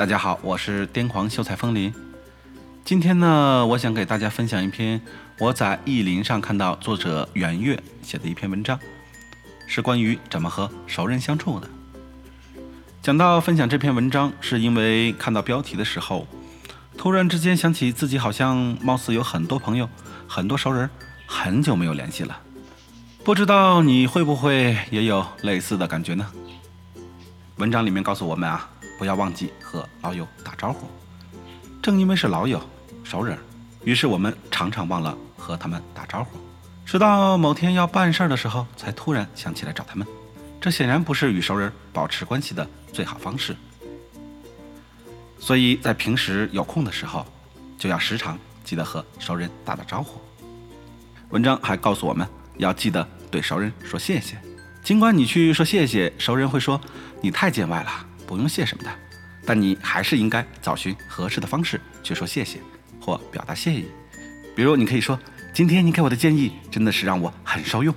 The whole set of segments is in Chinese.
大家好，我是癫狂秀才风铃。今天呢，我想给大家分享一篇我在意林上看到作者袁月写的一篇文章，是关于怎么和熟人相处的。讲到分享这篇文章，是因为看到标题的时候，突然之间想起自己好像貌似有很多朋友、很多熟人，很久没有联系了。不知道你会不会也有类似的感觉呢？文章里面告诉我们啊。不要忘记和老友打招呼。正因为是老友、熟人，于是我们常常忘了和他们打招呼，直到某天要办事儿的时候，才突然想起来找他们。这显然不是与熟人保持关系的最好方式。所以在平时有空的时候，就要时常记得和熟人打打招呼。文章还告诉我们要记得对熟人说谢谢，尽管你去说谢谢，熟人会说你太见外了。不用谢什么的，但你还是应该找寻合适的方式去说谢谢或表达谢意。比如，你可以说：“今天你给我的建议真的是让我很受用。”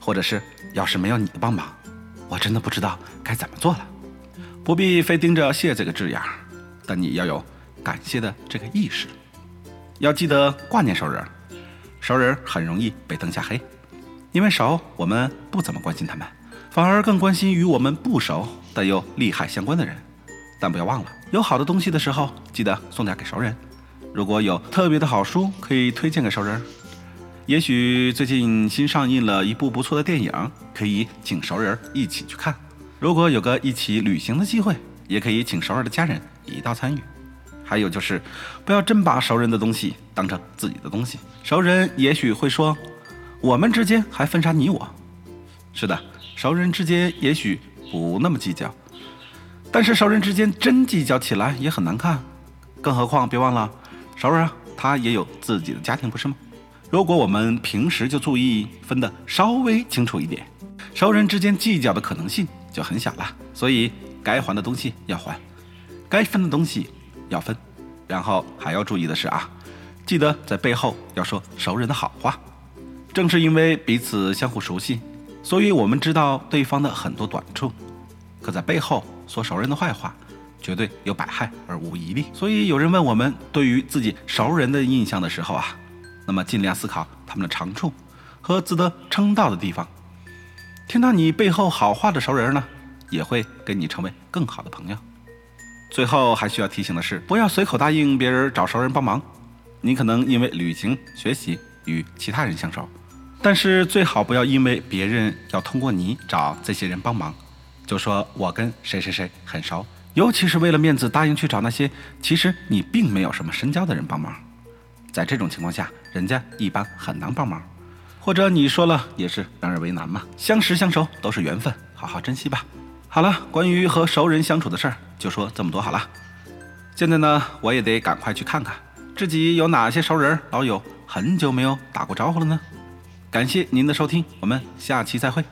或者是：“要是没有你的帮忙，我真的不知道该怎么做了。”不必非盯着“谢”这个字眼儿，但你要有感谢的这个意识。要记得挂念熟人，熟人很容易被灯下黑，因为熟我们不怎么关心他们。反而更关心与我们不熟但又利害相关的人，但不要忘了，有好的东西的时候，记得送点给熟人。如果有特别的好书，可以推荐给熟人。也许最近新上映了一部不错的电影，可以请熟人一起去看。如果有个一起旅行的机会，也可以请熟人的家人一道参与。还有就是，不要真把熟人的东西当成自己的东西。熟人也许会说，我们之间还分啥你我？是的。熟人之间也许不那么计较，但是熟人之间真计较起来也很难看。更何况，别忘了，熟人他也有自己的家庭，不是吗？如果我们平时就注意分得稍微清楚一点，熟人之间计较的可能性就很小了。所以，该还的东西要还，该分的东西要分。然后还要注意的是啊，记得在背后要说熟人的好话。正是因为彼此相互熟悉。所以，我们知道对方的很多短处，可在背后说熟人的坏话，绝对有百害而无一利。所以，有人问我们对于自己熟人的印象的时候啊，那么尽量思考他们的长处和值得称道的地方。听到你背后好话的熟人呢，也会跟你成为更好的朋友。最后还需要提醒的是，不要随口答应别人找熟人帮忙，你可能因为旅行、学习与其他人相熟。但是最好不要因为别人要通过你找这些人帮忙，就说我跟谁谁谁很熟，尤其是为了面子答应去找那些其实你并没有什么深交的人帮忙。在这种情况下，人家一般很难帮忙，或者你说了也是让人为难嘛。相识相熟都是缘分，好好珍惜吧。好了，关于和熟人相处的事儿就说这么多好了。现在呢，我也得赶快去看看自己有哪些熟人老友很久没有打过招呼了呢。感谢您的收听，我们下期再会。